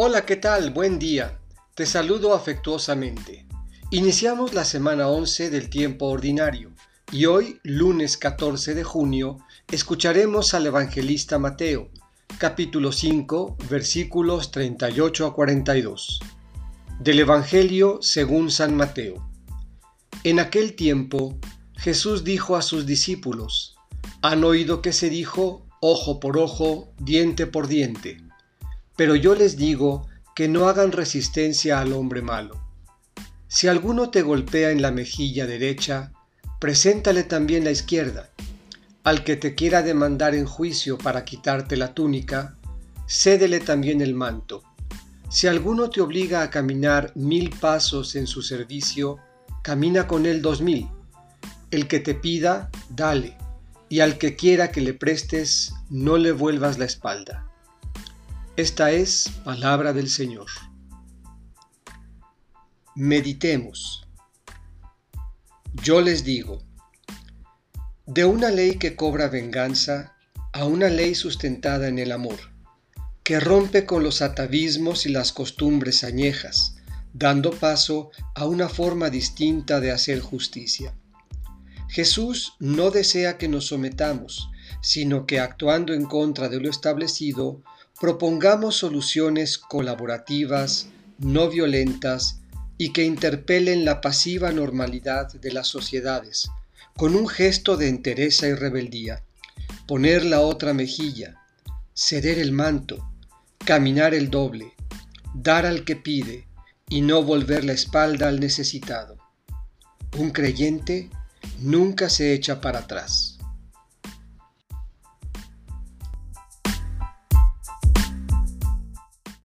Hola, ¿qué tal? Buen día. Te saludo afectuosamente. Iniciamos la semana 11 del tiempo ordinario y hoy, lunes 14 de junio, escucharemos al evangelista Mateo, capítulo 5, versículos 38 a 42. Del Evangelio según San Mateo. En aquel tiempo, Jesús dijo a sus discípulos, han oído que se dijo ojo por ojo, diente por diente pero yo les digo que no hagan resistencia al hombre malo. Si alguno te golpea en la mejilla derecha, preséntale también la izquierda. Al que te quiera demandar en juicio para quitarte la túnica, cédele también el manto. Si alguno te obliga a caminar mil pasos en su servicio, camina con él dos mil. El que te pida, dale, y al que quiera que le prestes, no le vuelvas la espalda. Esta es palabra del Señor. Meditemos. Yo les digo, de una ley que cobra venganza a una ley sustentada en el amor, que rompe con los atavismos y las costumbres añejas, dando paso a una forma distinta de hacer justicia. Jesús no desea que nos sometamos, sino que actuando en contra de lo establecido, propongamos soluciones colaborativas, no violentas y que interpelen la pasiva normalidad de las sociedades, con un gesto de entereza y rebeldía, poner la otra mejilla, ceder el manto, caminar el doble, dar al que pide y no volver la espalda al necesitado. Un creyente nunca se echa para atrás.